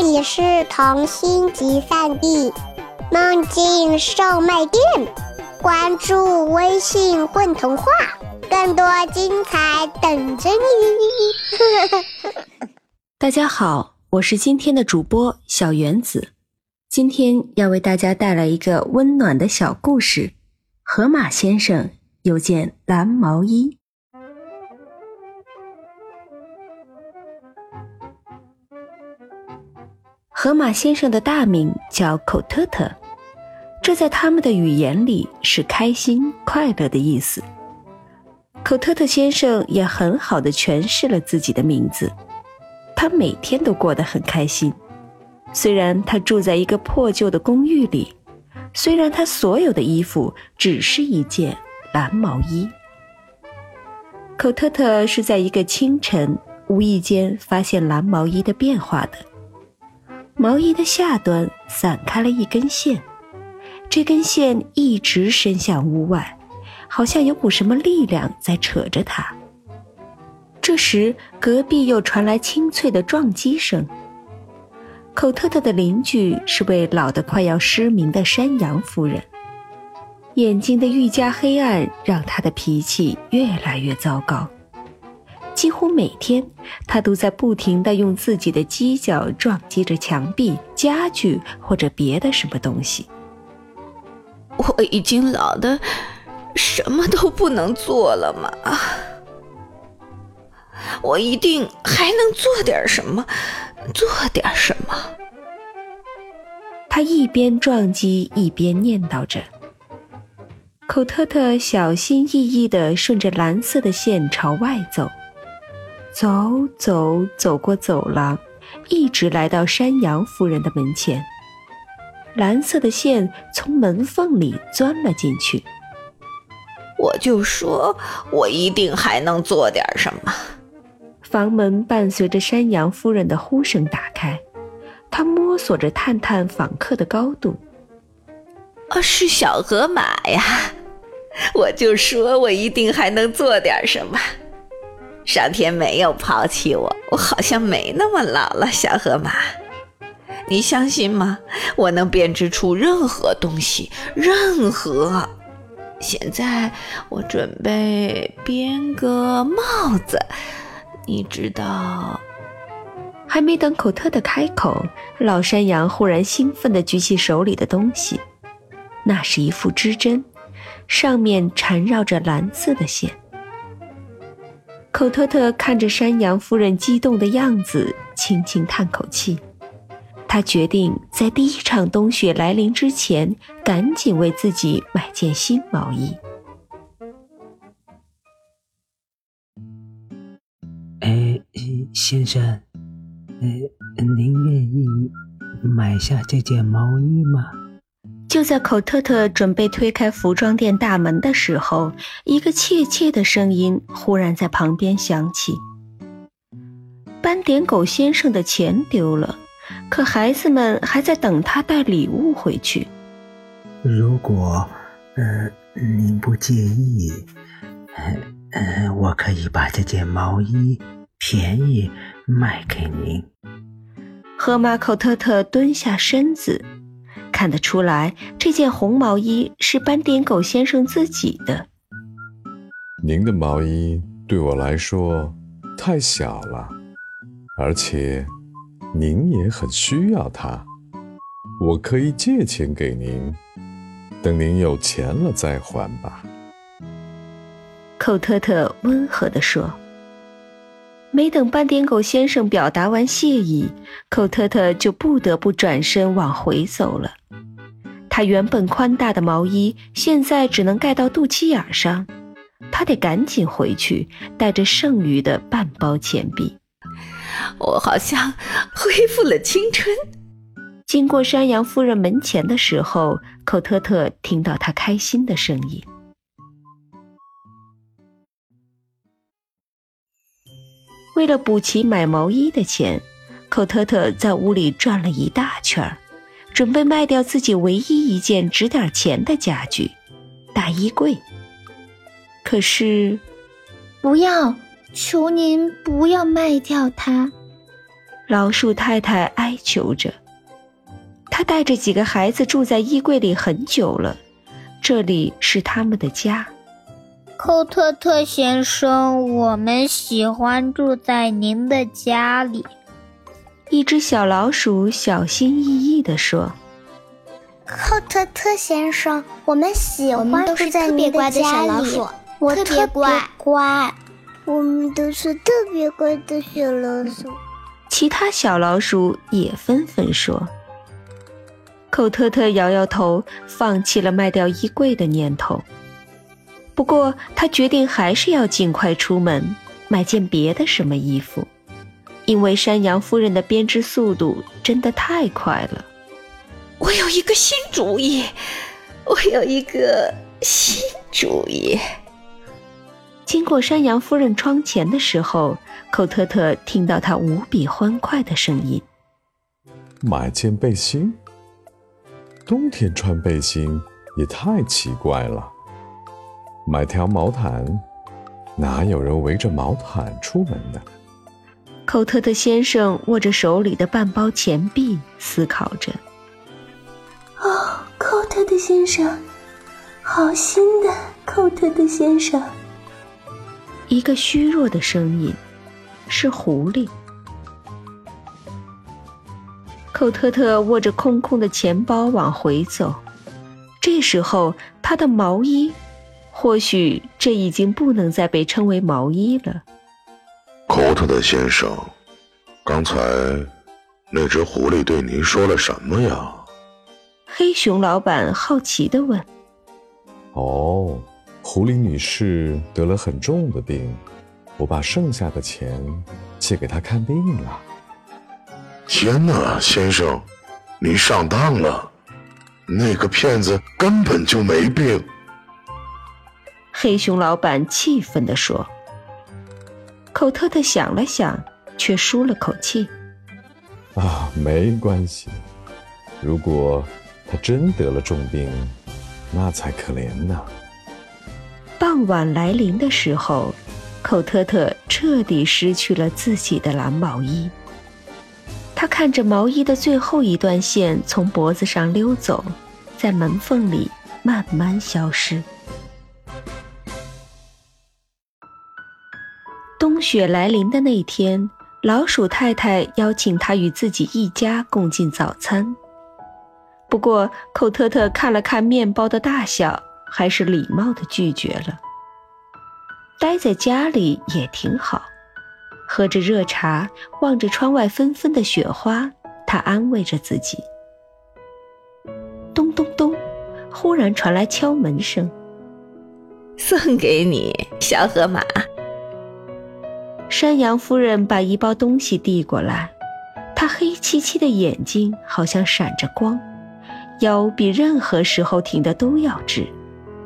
这里是童心集散地，梦境售卖店。关注微信“混童话”，更多精彩等着你。大家好，我是今天的主播小原子，今天要为大家带来一个温暖的小故事：河马先生有件蓝毛衣。河马先生的大名叫口特特，这在他们的语言里是开心、快乐的意思。口特特先生也很好的诠释了自己的名字，他每天都过得很开心。虽然他住在一个破旧的公寓里，虽然他所有的衣服只是一件蓝毛衣。口特特是在一个清晨无意间发现蓝毛衣的变化的。毛衣的下端散开了一根线，这根线一直伸向屋外，好像有股什么力量在扯着它。这时，隔壁又传来清脆的撞击声。口特特的邻居是位老得快要失明的山羊夫人，眼睛的愈加黑暗让她的脾气越来越糟糕。几乎每天，他都在不停地用自己的犄角撞击着墙壁、家具或者别的什么东西。我已经老的什么都不能做了吗？我一定还能做点什么，做点什么。他一边撞击一边念叨着。口特特小心翼翼地顺着蓝色的线朝外走。走走走过走廊，一直来到山羊夫人的门前。蓝色的线从门缝里钻了进去。我就说，我一定还能做点什么。房门伴随着山羊夫人的呼声打开，她摸索着探探访客的高度。啊，是小河马呀！我就说我一定还能做点什么。上天没有抛弃我，我好像没那么老了，小河马，你相信吗？我能编织出任何东西，任何。现在我准备编个帽子，你知道？还没等口特的开口，老山羊忽然兴奋地举起手里的东西，那是一副织针，上面缠绕着蓝色的线。口特特看着山羊夫人激动的样子，轻轻叹口气。他决定在第一场冬雪来临之前，赶紧为自己买件新毛衣。哎，先生，呃，您愿意买下这件毛衣吗？就在口特特准备推开服装店大门的时候，一个怯怯的声音忽然在旁边响起：“斑点狗先生的钱丢了，可孩子们还在等他带礼物回去。如果，呃，您不介意，呃，呃，我可以把这件毛衣便宜卖给您。”河马口特特蹲下身子。看得出来，这件红毛衣是斑点狗先生自己的。您的毛衣对我来说太小了，而且您也很需要它。我可以借钱给您，等您有钱了再还吧。寇特特温和地说。没等斑点狗先生表达完谢意，寇特特就不得不转身往回走了。他原本宽大的毛衣现在只能盖到肚脐眼上，他得赶紧回去，带着剩余的半包钱币。我好像恢复了青春。经过山羊夫人门前的时候，寇特特听到他开心的声音。为了补齐买毛衣的钱，寇特特在屋里转了一大圈准备卖掉自己唯一一件值点钱的家具——大衣柜。可是，不要，求您不要卖掉它！老鼠太太哀求着。她带着几个孩子住在衣柜里很久了，这里是他们的家。寇特特先生，我们喜欢住在您的家里。一只小老鼠小心翼翼地说：“寇特特先生，我们喜欢住在您的家里。我特别乖，乖。我们都是特别乖的小老鼠。”其他小老鼠也纷纷说。寇特特摇摇头，放弃了卖掉衣柜的念头。不过，他决定还是要尽快出门买件别的什么衣服，因为山羊夫人的编织速度真的太快了。我有一个新主意，我有一个新主意。经过山羊夫人窗前的时候，寇特特听到她无比欢快的声音：“买件背心？冬天穿背心也太奇怪了。”买条毛毯，哪有人围着毛毯出门的？寇特特先生握着手里的半包钱币，思考着。哦，寇特特先生，好心的寇特特先生。一个虚弱的声音，是狐狸。寇特特握着空空的钱包往回走，这时候他的毛衣。或许这已经不能再被称为毛衣了。寇特的先生，刚才那只狐狸对您说了什么呀？黑熊老板好奇的问。哦，狐狸女士得了很重的病，我把剩下的钱借给她看病了。天哪，先生，您上当了，那个骗子根本就没病。黑熊老板气愤地说：“寇特特想了想，却舒了口气。啊，没关系。如果他真得了重病，那才可怜呢。”傍晚来临的时候，寇特特彻底失去了自己的蓝毛衣。他看着毛衣的最后一段线从脖子上溜走，在门缝里慢慢消失。雪来临的那天，老鼠太太邀请他与自己一家共进早餐。不过，寇特特看了看面包的大小，还是礼貌地拒绝了。待在家里也挺好，喝着热茶，望着窗外纷纷的雪花，他安慰着自己。咚咚咚，忽然传来敲门声。送给你，小河马。山羊夫人把一包东西递过来，她黑漆漆的眼睛好像闪着光，腰比任何时候挺得都要直，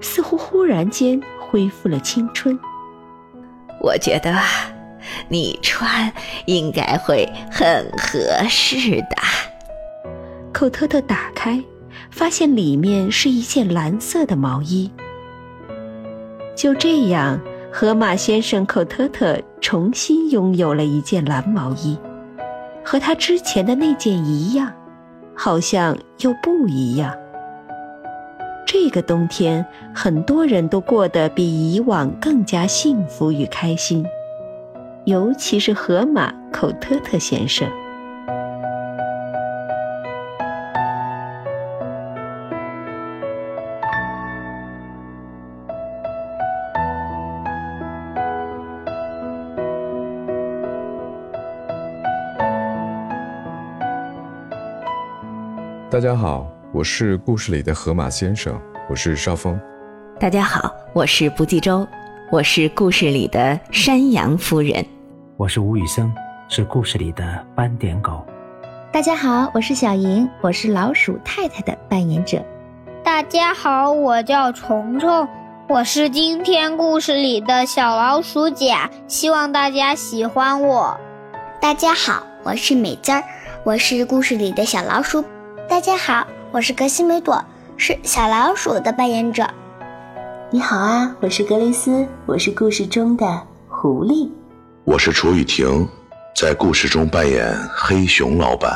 似乎忽然间恢复了青春。我觉得你穿应该会很合适的。寇特特打开，发现里面是一件蓝色的毛衣。就这样。河马先生寇特特重新拥有了一件蓝毛衣，和他之前的那件一样，好像又不一样。这个冬天，很多人都过得比以往更加幸福与开心，尤其是河马寇特特先生。大家好，我是故事里的河马先生，我是邵峰。大家好，我是不计周，我是故事里的山羊夫人。我是吴宇森，是故事里的斑点狗。大家好，我是小莹，我是老鼠太太的扮演者。大家好，我叫虫虫，我是今天故事里的小老鼠甲，希望大家喜欢我。大家好，我是美滋儿，我是故事里的小老鼠。大家好，我是格西梅朵，是小老鼠的扮演者。你好啊，我是格雷斯，我是故事中的狐狸。我是楚雨婷，在故事中扮演黑熊老板。